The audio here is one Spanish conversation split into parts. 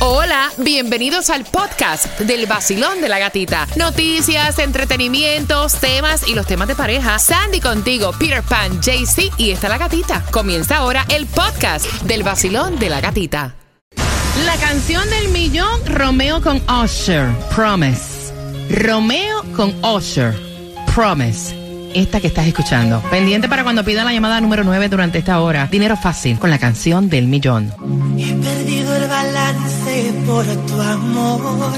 Hola, bienvenidos al podcast del vacilón de la gatita. Noticias, entretenimientos, temas y los temas de pareja. Sandy contigo, Peter Pan, JC y está la gatita. Comienza ahora el podcast del vacilón de la gatita. La canción del millón, Romeo con Usher, Promise. Romeo con Usher, Promise. Esta que estás escuchando. Pendiente para cuando pidan la llamada número 9 durante esta hora. Dinero fácil con la canción del millón. He perdido el balance por tu amor.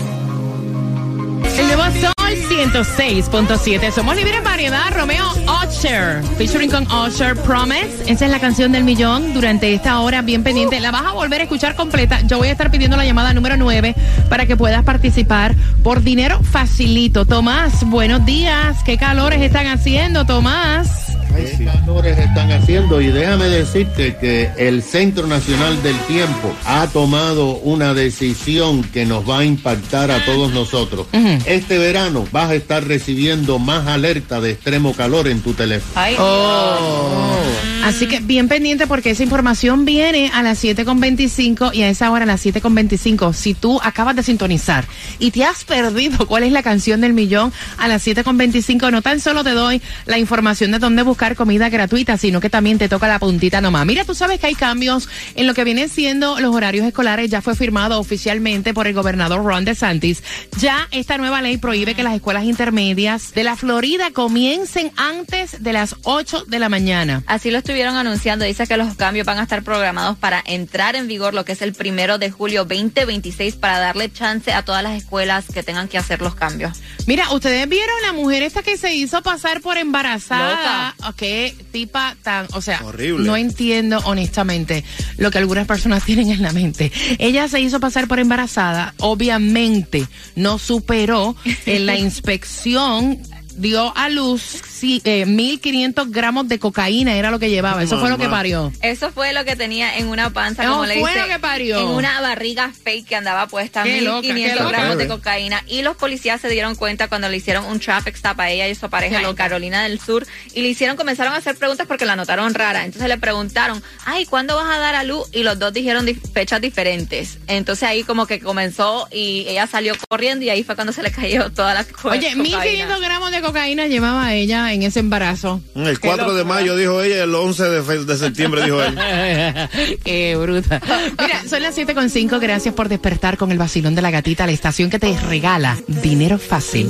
El nuevo Sol 106.7. Somos libres en variedad. Romeo Usher. Featuring con Usher Promise. Esa es la canción del millón durante esta hora. Bien pendiente. La vas a volver a escuchar completa. Yo voy a estar pidiendo la llamada número 9 para que puedas participar por dinero facilito. Tomás, buenos días. ¿Qué calores están haciendo, Tomás? ¿Qué calores están haciendo? Y déjame decirte que el Centro Nacional del Tiempo ha tomado una decisión que nos va a impactar a todos nosotros. Este verano vas a estar recibiendo más alerta de extremo calor en tu teléfono. Oh. Así que bien pendiente porque esa información viene a las 7.25 y a esa hora a las 7.25. Si tú acabas de sintonizar y te has perdido cuál es la canción del millón a las 7.25, no tan solo te doy la información de dónde buscar comida gratuita, sino que también te toca la puntita nomás. Mira, tú sabes que hay cambios en lo que vienen siendo los horarios escolares. Ya fue firmado oficialmente por el gobernador Ron DeSantis. Ya esta nueva ley prohíbe que las escuelas intermedias de la Florida comiencen antes de las 8 de la mañana. Así lo estuvieron anunciando. Dice que los cambios van a estar programados para entrar en vigor lo que es el primero de julio 2026 para darle chance a todas las escuelas que tengan que hacer los cambios. Mira, ustedes vieron la mujer esta que se hizo pasar por embarazada. Qué tipa tan, o sea, Horrible. no entiendo honestamente lo que algunas personas tienen en la mente. Ella se hizo pasar por embarazada, obviamente no superó en la inspección. Dio a luz sí, eh, 1.500 gramos de cocaína, era lo que llevaba. Eso fue lo que parió. Eso fue lo que tenía en una panza, como le dice, lo que parió. en una barriga fake que andaba puesta, Qué loca, 1500 qué loca. gramos de cocaína. Y los policías se dieron cuenta cuando le hicieron un traffic stop a ella y su pareja en. Carolina del Sur. Y le hicieron, comenzaron a hacer preguntas porque la notaron rara. Entonces le preguntaron, ay, ¿cuándo vas a dar a luz? Y los dos dijeron fechas diferentes. Entonces ahí como que comenzó y ella salió corriendo y ahí fue cuando se le cayó toda la co- Oye, cocaína. 1.500 gramos de cocaína llevaba ella en ese embarazo. El Qué 4 de mayo dijo ella, el 11 de, de septiembre dijo él. Qué bruta. Mira, son las 7.5. Gracias por despertar con el vacilón de la gatita, la estación que te regala dinero fácil.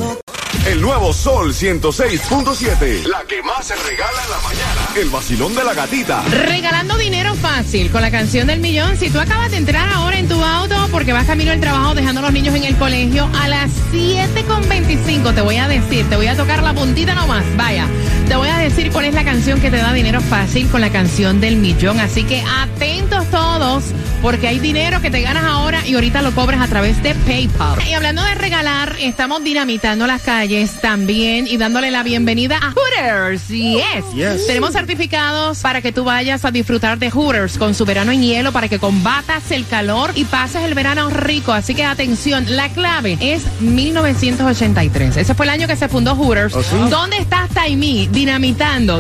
El nuevo Sol 106.7. La que más se regala en la mañana. El vacilón de la gatita. Regalando dinero fácil con la canción del millón. Si tú acabas de entrar ahora en tu auto porque vas camino al trabajo dejando a los niños en el colegio, a las 7.25 te voy a decir, te voy a tocar la puntita nomás. Vaya, te voy a decir cuál es la canción que te da dinero fácil con la canción del millón. Así que atentos todos porque hay dinero que te ganas ahora y ahorita lo cobras a través de PayPal. Y hablando de regalar, estamos dinamitando las calles también y dándole la bienvenida a Hooters. Yes. Yes. Tenemos certificados para que tú vayas a disfrutar de Hooters con su verano en hielo para que combatas el calor y pases el verano rico. Así que atención, la clave es 1983. Ese fue el año que se fundó Hooters. ¿Oh, sí? ¿Dónde estás, Taimi?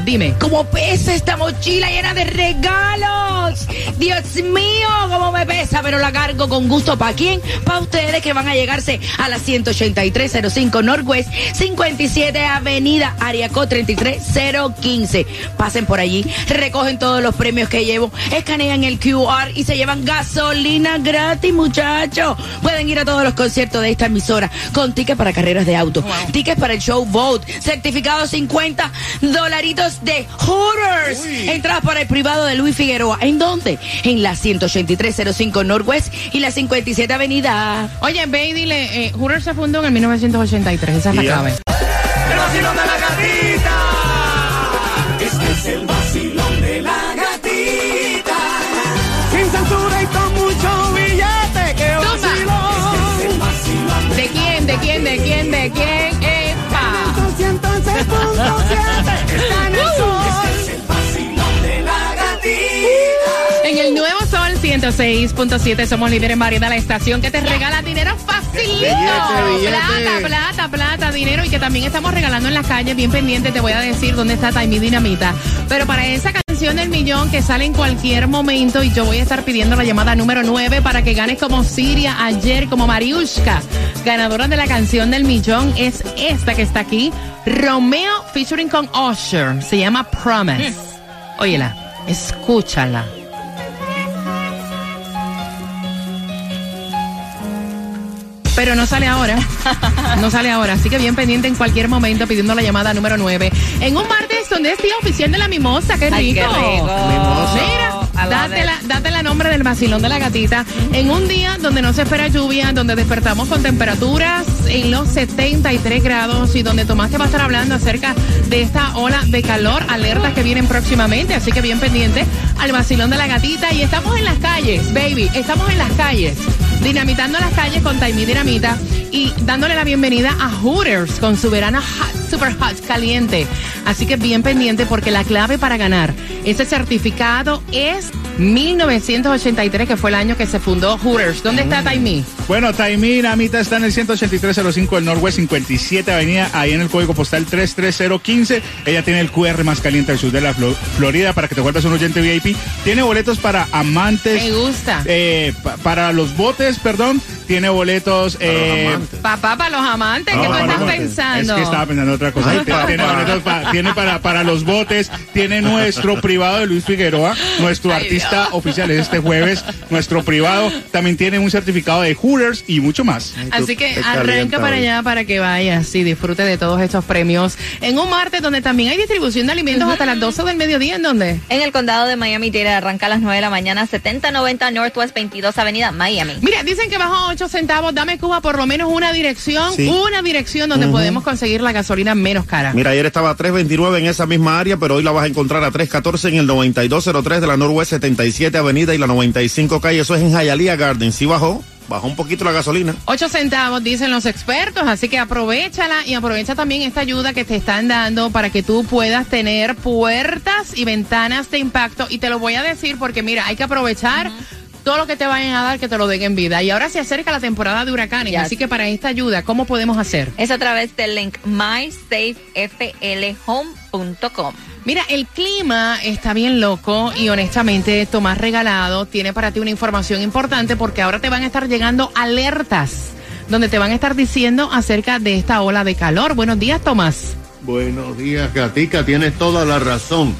Dime. Como pesa esta mochila llena de regalos. Dios mío, cómo me pesa, pero la cargo con gusto. ¿Para quién? Para ustedes que van a llegarse a la 18305 Northwest 57 Avenida Ariaco 33015. Pasen por allí, recogen todos los premios que llevo, escanean el QR y se llevan gasolina gratis, muchachos. Pueden ir a todos los conciertos de esta emisora con tickets para carreras de auto, tickets para el show Vote, certificados 50 dolaritos de Hooters. Entradas para el privado de Luis Figueroa. ¿En dónde? En la 18305 Northwest y la 57 Avenida. Oye, ve y dile, eh, Hooters se fundó en el 1983. Esa es la clave. El vacilón de la 106.7 somos líderes en variedad, la estación que te regala dinero facilito. Billete, billete. Plata, plata, plata, dinero y que también estamos regalando en las calles, bien pendiente, te voy a decir dónde está Taimi Dinamita. Pero para esa canción canción del millón que sale en cualquier momento y yo voy a estar pidiendo la llamada número 9 para que ganes como Siria ayer, como Mariushka. Ganadora de la canción del millón es esta que está aquí, Romeo featuring con Usher. Se llama Promise. Óyela, escúchala. Pero no sale ahora. No sale ahora. Así que bien pendiente en cualquier momento pidiendo la llamada número 9. En un martes donde es día oficial de la mimosa. ¡Qué rico! Ay, qué rico. Mimosa. Mira, date la, date la nombre del vacilón de la gatita. En un día donde no se espera lluvia, donde despertamos con temperaturas en los 73 grados y donde Tomás te va a estar hablando acerca de esta ola de calor, alertas que vienen próximamente. Así que bien pendiente al vacilón de la gatita. Y estamos en las calles, baby. Estamos en las calles. Dinamitando las calles con Taimí Dinamita y dándole la bienvenida a Hooters con su verano hot, super hot, caliente. Así que bien pendiente porque la clave para ganar ese certificado es 1983, que fue el año que se fundó Hooters. ¿Dónde está Taimí? Bueno, Taimí Namita está en el 18305 del Norwest 57 Avenida, ahí en el código postal 33015. Ella tiene el QR más caliente del sur de la Flo- Florida para que te vuelvas un oyente VIP. Tiene boletos para amantes. Me gusta. eh, pa- para los botes, perdón. Tiene boletos. eh. Papá, para los amantes, no, ¿qué tú estás los botes. pensando? Es que estaba pensando otra cosa. Ay, tiene, boletos pa- tiene para, para los botes, tiene nuestro privado de Luis Figueroa, nuestro Ay, artista Dios. oficial es este jueves, nuestro privado. También tiene un certificado de Hooters y mucho más. Ay, tú Así que arranca para hoy. allá para que vayas y disfrute de todos estos premios. En un martes donde también hay distribución de alimentos hasta las 12 del mediodía, ¿en dónde? En el condado de Miami-Dade arranca a las 9 de la mañana, 7090 Northwest 22 Avenida, Miami. Mira, dicen que bajó 8 centavos. Dame Cuba por lo menos una dirección, Sí. una dirección donde podemos conseguir la gasolina menos cara. Mira, ayer estaba a 3.29 en esa misma área, pero hoy la vas a encontrar a 3.14 en el 9203 de la Norwest 77 Avenida y la 95 calle. Eso es en Hialeah Garden. Sí bajó, bajó un poquito la gasolina. 8 centavos, dicen los expertos, así que aprovechala y aprovecha también esta ayuda que te están dando para que tú puedas tener puertas y ventanas de impacto. Y te lo voy a decir porque, mira, hay que aprovechar. Todo lo que te vayan a dar, que te lo den en vida. Y ahora se acerca la temporada de huracanes. Yes. Así que para esta ayuda, ¿cómo podemos hacer? Es a través del link mysafeflhome.com. Mira, el clima está bien loco y honestamente Tomás Regalado tiene para ti una información importante porque ahora te van a estar llegando alertas donde te van a estar diciendo acerca de esta ola de calor. Buenos días, Tomás. Buenos días, Gatica. Tienes toda la razón.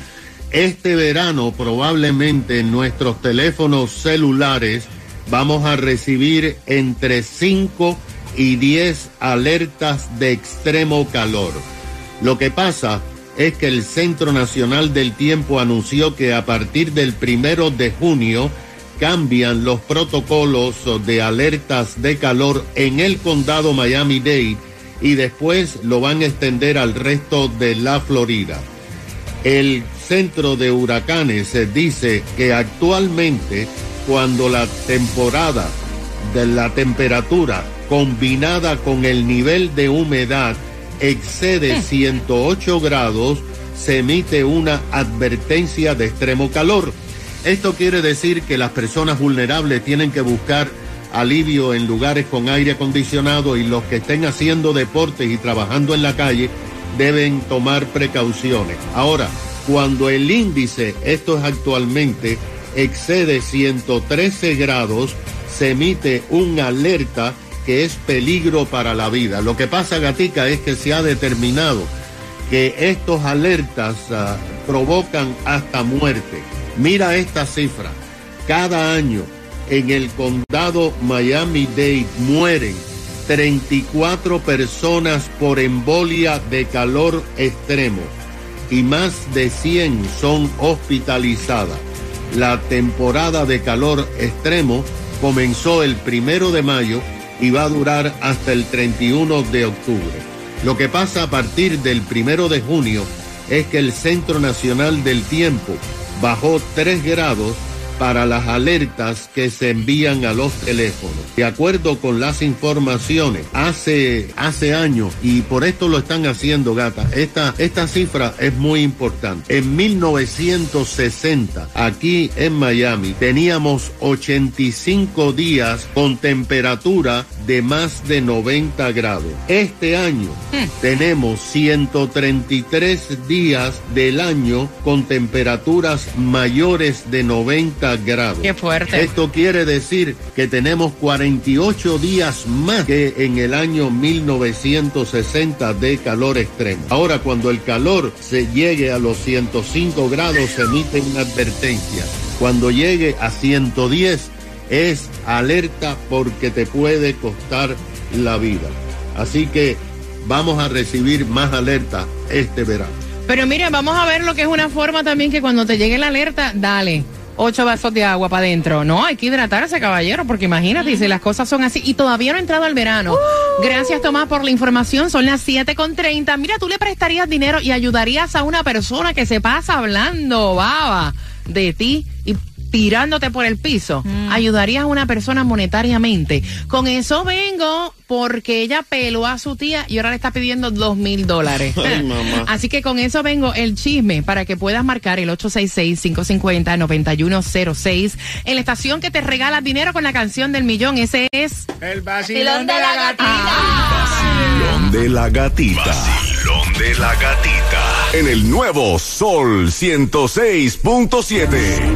Este verano probablemente en nuestros teléfonos celulares vamos a recibir entre 5 y 10 alertas de extremo calor. Lo que pasa es que el Centro Nacional del Tiempo anunció que a partir del primero de junio cambian los protocolos de alertas de calor en el condado Miami-Dade y después lo van a extender al resto de la Florida. El centro de huracanes eh, dice que actualmente cuando la temporada de la temperatura combinada con el nivel de humedad excede 108 grados, se emite una advertencia de extremo calor. Esto quiere decir que las personas vulnerables tienen que buscar alivio en lugares con aire acondicionado y los que estén haciendo deportes y trabajando en la calle deben tomar precauciones. Ahora, cuando el índice, esto es actualmente, excede 113 grados, se emite un alerta que es peligro para la vida. Lo que pasa, Gatica, es que se ha determinado que estos alertas ah, provocan hasta muerte. Mira esta cifra. Cada año en el condado Miami-Dade mueren 34 personas por embolia de calor extremo y más de 100 son hospitalizadas. La temporada de calor extremo comenzó el primero de mayo y va a durar hasta el 31 de octubre. Lo que pasa a partir del primero de junio es que el Centro Nacional del Tiempo bajó 3 grados para las alertas que se envían a los teléfonos. De acuerdo con las informaciones, hace, hace años, y por esto lo están haciendo, gata, esta, esta cifra es muy importante. En 1960, aquí en Miami, teníamos 85 días con temperatura de más de 90 grados. Este año tenemos 133 días del año con temperaturas mayores de 90 grados. Qué fuerte. Esto quiere decir que tenemos 48 días más que en el año 1960 de calor extremo. Ahora, cuando el calor se llegue a los 105 grados, se emite una advertencia. Cuando llegue a 110, es alerta porque te puede costar la vida. Así que vamos a recibir más alerta este verano. Pero mire, vamos a ver lo que es una forma también que cuando te llegue la alerta, dale. Ocho vasos de agua para adentro. No, hay que hidratarse, caballero, porque imagínate, si las cosas son así. Y todavía no ha entrado el verano. Gracias, Tomás, por la información. Son las 7.30. Mira, tú le prestarías dinero y ayudarías a una persona que se pasa hablando, baba, de ti y tirándote por el piso. Ayudarías a una persona monetariamente. Con eso vengo porque ella peló a su tía y ahora le está pidiendo dos mil dólares. Ay, mamá. Así que con eso vengo el chisme para que puedas marcar el 866-550-9106 en la estación que te regala dinero con la canción del millón. Ese es... El Vacilón de la gatita. Vacilón de la gatita. Vacilón de la gatita. En el nuevo Sol 106.7.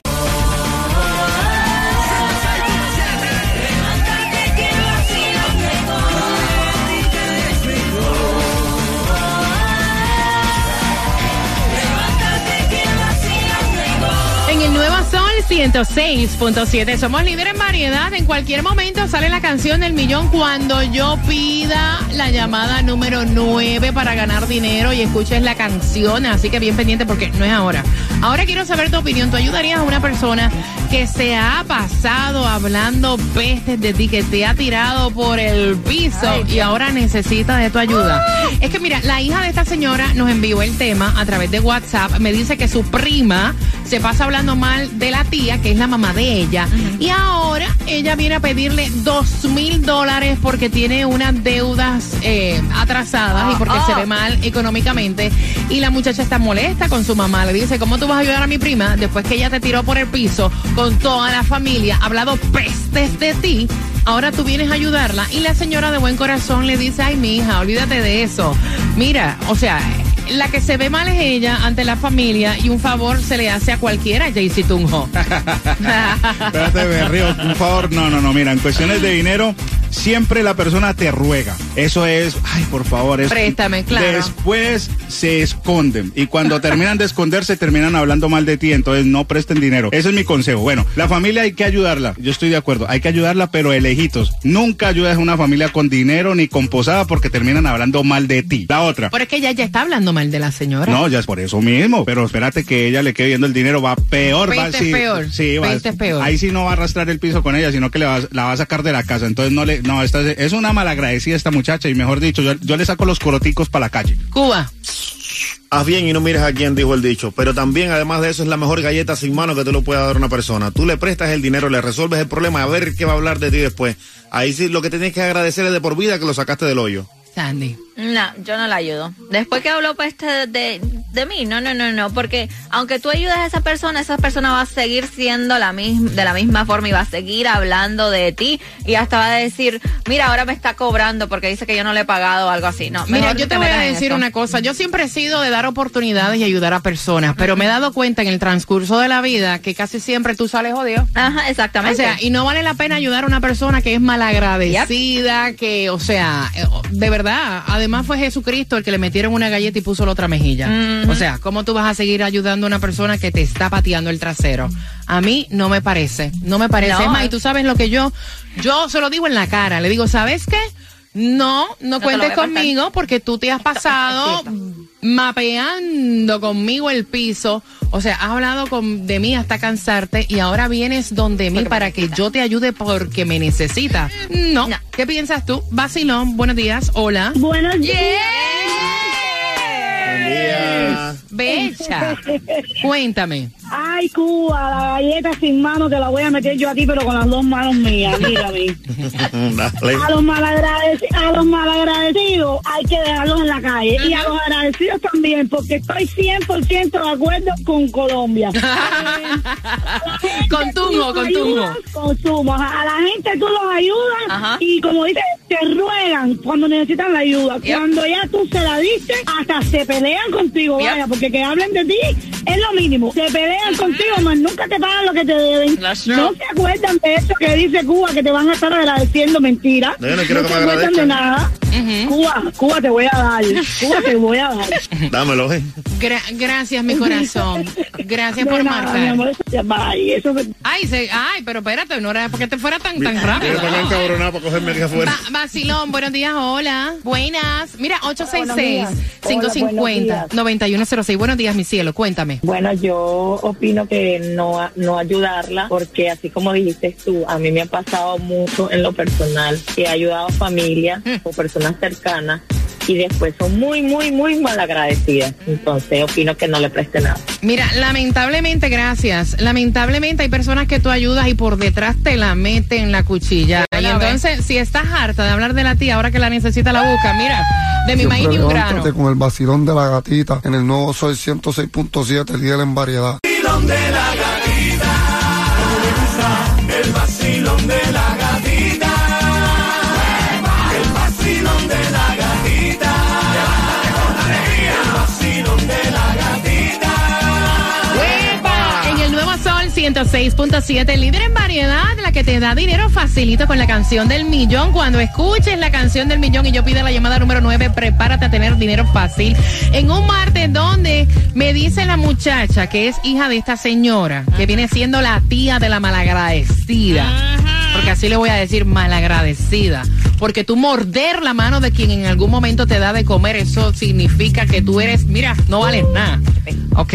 106.7. Somos líderes en variedad. En cualquier momento sale la canción del millón cuando yo pida la llamada número 9 para ganar dinero y escuches la canción. Así que bien pendiente porque no es ahora. Ahora quiero saber tu opinión. ¿Tú ayudarías a una persona que se ha pasado hablando pestes de ti, que te ha tirado por el piso y ahora necesita de tu ayuda? Es que mira, la hija de esta señora nos envió el tema a través de WhatsApp. Me dice que su prima se pasa hablando mal de la tía, que es la mamá de ella, y ahora ella viene a pedirle dos mil dólares porque tiene unas deudas eh, atrasadas y porque se ve mal económicamente. Y la muchacha está molesta con su mamá. Le dice, ¿cómo tú vas a ayudar a mi prima después que ella te tiró por el piso con toda la familia, ha hablado pestes de ti? Ahora tú vienes a ayudarla y la señora de buen corazón le dice, ay, mi hija, olvídate de eso. Mira, o sea, la que se ve mal es ella ante la familia y un favor se le hace a cualquiera, Jaycee Tunjo. Espérate, me. Un favor, no, no, no. Mira, en cuestiones de dinero, siempre la persona te ruega. Eso es, ay, por favor, es. Préstame, claro. Después se esconden. Y cuando terminan de esconderse, terminan hablando mal de ti. Entonces no presten dinero. Ese es mi consejo. Bueno, la familia hay que ayudarla. Yo estoy de acuerdo. Hay que ayudarla, pero de lejitos. Nunca ayudes a una familia con dinero ni con posada porque terminan hablando mal de ti. La otra. Pero es que ella ya está hablando mal de la señora. No, ya es por eso mismo. Pero espérate que ella le quede viendo el dinero, va peor. va, sí, peor. Sí, va. Peor. Ahí sí no va a arrastrar el piso con ella, sino que le va, la va a sacar de la casa. Entonces no le, no, esta es, es una malagradecida esta muchacha y mejor dicho, yo, yo le saco los coroticos para la calle. Cuba. Haz bien y no mires a quién dijo el dicho. Pero también, además de eso, es la mejor galleta sin mano que te lo pueda dar una persona. Tú le prestas el dinero, le resuelves el problema, a ver qué va a hablar de ti después. Ahí sí lo que tienes que agradecer es de por vida que lo sacaste del hoyo. Sandy. No, yo no la ayudo. Después que habló pues de, de, de mí, no, no, no, no, porque aunque tú ayudes a esa persona, esa persona va a seguir siendo la misma, de la misma forma y va a seguir hablando de ti y hasta va a decir, mira, ahora me está cobrando porque dice que yo no le he pagado o algo así. No, Mira, yo te voy a decir una cosa. Yo siempre he sido de dar oportunidades y ayudar a personas, pero me he dado cuenta en el transcurso de la vida que casi siempre tú sales jodido. Ajá, O exactamente. sea, y no vale la pena ayudar a una persona que es malagradecida, que, o sea, eh, de verdad, además fue Jesucristo el que le metieron una galleta y puso la otra mejilla. O sea, ¿cómo tú vas a seguir ayudando a una persona que te está pateando el trasero? A mí no me parece, no me parece. No. Es más, y tú sabes lo que yo, yo se lo digo en la cara, le digo, ¿sabes qué? No, no, cuentes conmigo porque tú te has pasado mapeando conmigo el piso. O sea, has hablado con, de mí hasta cansarte y ahora vienes donde mí Porque para que yo te ayude porque me necesitas. No. No. ¿Qué piensas tú? Vacilón, buenos días. Hola. Buenos días. Becha. Cuéntame. Ay, Cuba, la galleta sin mano te la voy a meter yo a ti, pero con las dos manos mías, mírame. Dale. A los, a los malagradecidos hay que dejarlos en la calle. Y a los agradecidos también, porque estoy 100% de acuerdo con Colombia. Con Tunjo, con Tunjo. Consumo. A la gente tú los ayudas Ajá. y como dices, te ruegan cuando necesitan la ayuda. Yep. Cuando ya tú se la diste, hasta se pelean contigo, Yep. vaya, porque que hablen de ti es lo mínimo. Se pelean contigo, más nunca te pagan lo que te deben. No se acuerdan de eso que dice Cuba, que te van a estar agradeciendo mentira. No, yo no quiero que se me acuerdan de agradezcan. Cuba, Cuba te voy a dar. Cuba te voy a dar. Dámelo, eh. Gra- gracias, mi corazón. Gracias por mi marcar. amor, eso me- Ay, se- ay, pero espérate, no era porque te fuera tan, tan rápido. Acá encabronado para cogerme aquí afuera. Va- Vacilón, buenos días, hola. Buenas. Mira, Buenos días. 866-550-9106. Buenos días, mi cielo, cuéntame. Bueno, yo opino que no, no ayudarla porque así como dijiste tú, a mí me ha pasado mucho en lo personal que he ayudado a familias o personas cercanas y después son muy, muy, muy mal agradecidas. Entonces opino que no le preste nada. Mira, lamentablemente, gracias. Lamentablemente hay personas que tú ayudas y por detrás te la meten la cuchilla. Y entonces, si estás harta de hablar de la tía, ahora que la necesita la busca, mira, de mi maíz ni un grano. con el vacilón de la gatita en el nuevo Sol 106.7, líder en variedad. vacilón de la gatita. El vacilón de la 106.7, líder en variedad, la que te da dinero facilito con la canción del millón. Cuando escuches la canción del millón y yo pida la llamada número 9, prepárate a tener dinero fácil. En un martes donde me dice la muchacha que es hija de esta señora, que viene siendo la tía de la malagradecida. Porque así le voy a decir malagradecida. Porque tú morder la mano de quien en algún momento te da de comer, eso significa que tú eres, mira, no vales nada. ¿Ok?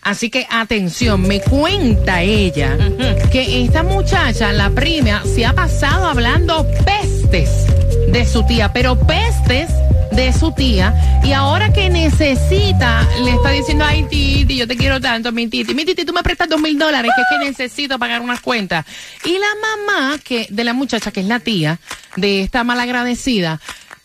Así que atención, me cuenta ella que esta muchacha, la prima, se ha pasado hablando pestes de su tía, pero pestes de su tía y ahora que necesita le está diciendo ay titi yo te quiero tanto mi titi mi titi tú me prestas dos mil dólares que es que necesito pagar unas cuentas y la mamá que de la muchacha que es la tía de esta malagradecida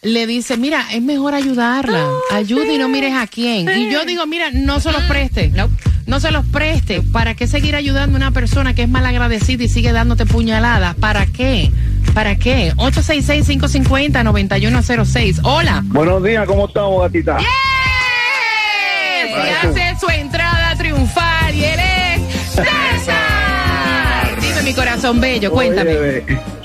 le dice, mira, es mejor ayudarla. Ayuda y no mires a quién. Y yo digo, mira, no se los preste. No, no se los preste. ¿Para qué seguir ayudando a una persona que es malagradecida y sigue dándote puñaladas? ¿Para qué? ¿Para qué? 866-550-9106. Hola. Buenos días, ¿cómo estamos, gatita? Se hace su entrada triunfal y él es César. Dime mi corazón bello, cuéntame. Óyeme,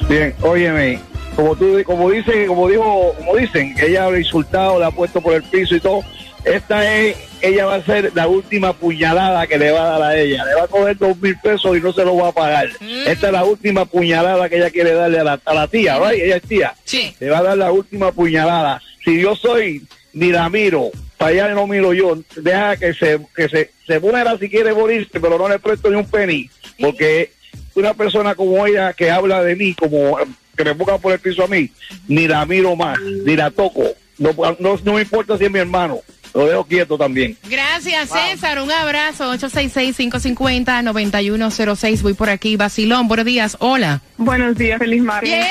bien, óyeme, como tú, como dice, como dijo, como dicen, ella ha insultado, le ha puesto por el piso y todo. Esta es, ella va a ser la última puñalada que le va a dar a ella. Le va a coger dos mil pesos y no se lo va a pagar. Esta es la última puñalada que ella quiere darle a la, a la tía, ¿right? Ella es tía. Sí. Le va a dar la última puñalada. Si yo soy, ni la miro, para allá no miro yo, deja que se, que se, se muera si quiere morirse, pero no le presto ni un penny, porque una persona como ella que habla de mí, como que me ponga por el piso a mí, ni la miro más, ni la toco. No, no, no me importa si es mi hermano, lo dejo quieto también. Gracias, César. Un abrazo. 866-550-9106. Voy por aquí. Vacilón, buenos días. Hola. Buenos días, feliz martes. Bien.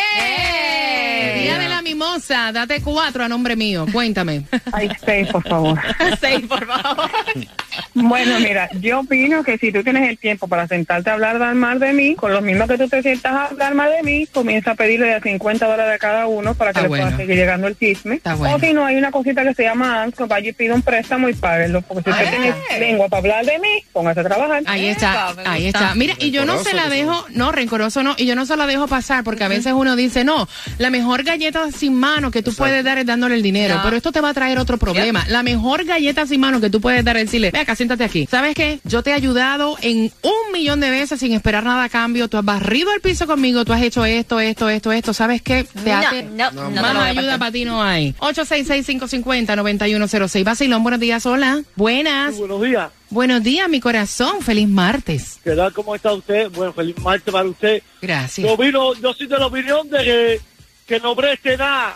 Día de la mimosa. Date cuatro a nombre mío. Cuéntame. Ay, seis, por favor. Seis, por favor. Bueno, mira, yo opino que si tú tienes el tiempo para sentarte a hablar mal de mí, con los mismos que tú te sientas a hablar mal de mí, comienza a pedirle de 50 dólares a cada uno para que Está le bueno. pueda seguir llegando el chisme. bueno. O si no, hay una cosita que se llama ANS, que vaya y pida un préstamo y páguelo. Porque si usted tiene lengua para hablar de mí, póngase a trabajar. Ahí está, ahí está. Mira, y yo no se la dejo, no, rencoroso no, y yo no se la dejo pasar porque a veces uno dice, no, la mejor galleta sin mano que tú puedes dar es dándole el dinero, No. pero esto te va a traer otro problema. La mejor galleta sin mano que tú puedes dar es decirle, ve acá, siéntate aquí. ¿Sabes qué? Yo te he ayudado en un millón de veces sin esperar nada a cambio, tú has barrido el piso conmigo, tú has hecho esto, esto, esto, esto. ¿Sabes qué? Te No, hace- no, no, más ayuda para ti no hay. 866-550-9106. Vacilón, buenos días, hola. Buenas. Buenos días. Buenos días, mi corazón. Feliz martes. ¿Qué tal? ¿Cómo está usted? Bueno, feliz martes para usted. Gracias. Yo, vino, yo soy de la opinión de que, que no preste nada.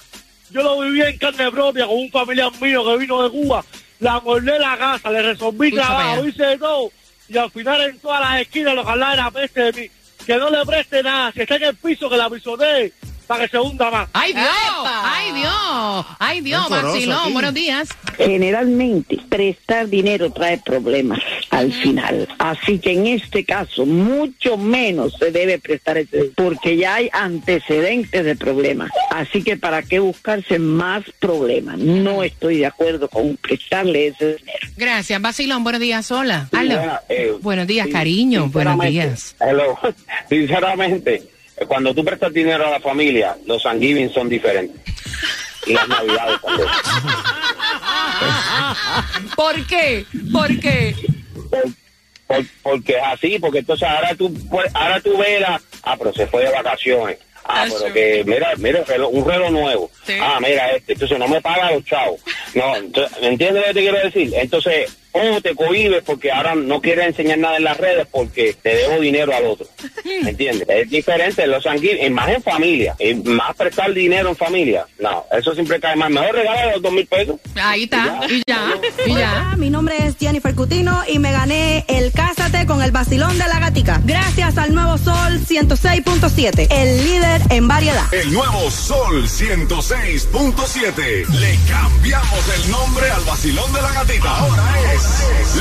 Yo lo viví en carne propia con un familiar mío que vino de Cuba. La mordé la casa, le resolví trabajo, hice de todo. y al final en todas las esquinas los hablan la peste de mí. Que no le preste nada, si está en el piso que la pisotee para que se hunda más. ¡Ay Dios! ¡Ay Dios! ¡Ay Dios! Aquí. buenos días. Generalmente, prestar dinero trae problemas al final. Así que en este caso, mucho menos se debe prestar ese dinero, porque ya hay antecedentes de problemas. Así que, ¿para qué buscarse más problemas? No estoy de acuerdo con prestarle ese dinero. Gracias, Vacilón, buenos días, hola. Eh, buenos días, sí, cariño, buenos días. hello. Sinceramente, cuando tú prestas dinero a la familia, los Thanksgiving son diferentes. Y las navidades también. ¿Por qué? ¿Por qué? Por- porque es así, porque entonces ahora tú, puedes- ahora tú ves la, ah, pero se fue de vacaciones. Ah, pero que, mira, mira, un reloj nuevo. Ah, mira este. Entonces no me paga los chavos. No, entonces, ¿me entiendes lo que te quiero decir? Entonces, o te cohibes porque ahora no quieres enseñar nada en las redes porque te debo dinero al otro. ¿Me entiendes? Es diferente, los sanguíneos, más en familia, y más prestar dinero en familia. No, eso siempre cae mal. Mejor regala los dos mil pesos. Ahí está, y ya, y ya. Hola, mi nombre es Jennifer Cutino y me gané el Cásate con el vacilón de la gatica. Gracias al nuevo Sol 106.7, el líder en variedad. El nuevo Sol 106.7. Le cambiamos el nombre al vacilón de la gatita. Ahora es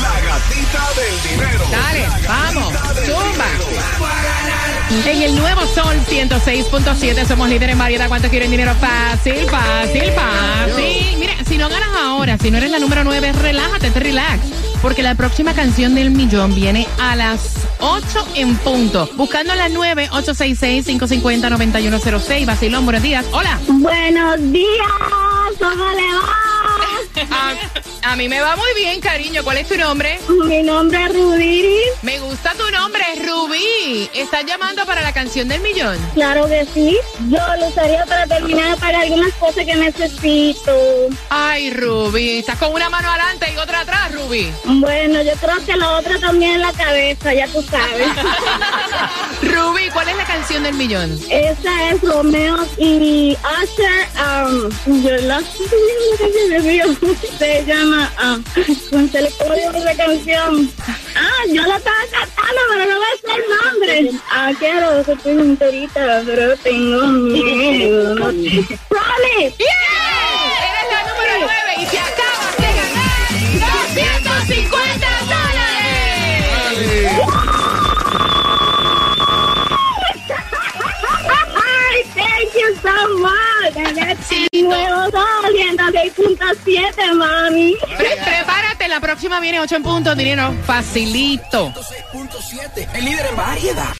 la gatita del dinero. Dale, vamos, zumba. En el nuevo Sol 106.7 somos líderes en variedad. ¿Cuánto quieren dinero? Fácil, fácil, fácil. Mira, si no ganas ahora, si no eres la número 9, relájate, te relax. Porque la próxima canción del millón viene a las 8 en punto. Buscando la 9, 866-550-9106. Vacilón, buenos días. Hola. Buenos días, ¿cómo le va? A, mí me va muy bien, cariño. ¿Cuál es tu nombre? Mi nombre es Rubí. Me gusta tu nombre, Rubí. ¿Estás llamando para la canción del millón? Claro que sí. Yo lo usaría para terminar para algunas cosas que necesito. Ay, Rubí. Estás con una mano adelante y otra atrás, Rubí. Bueno, yo creo que la otra también en la cabeza, ya tú sabes. Rubí, ¿cuál es la canción del millón? Esa es Romeo y Usher. Um, yo la se llama. Um, ¿Cómo se le puede esa canción? Ah, yo la estaba cantando, pero no me sé el nombre. Ah, quiero que estoy enterita, pero tengo miedo. ¡Ronnie! Eres la número 9 y te acabas de ganar 250 Ay, thank you so much. Nuevo Sol 106.7, mami. Pre- prepárate, la próxima viene 8 en punto, dinero facilito. El líder en variedad.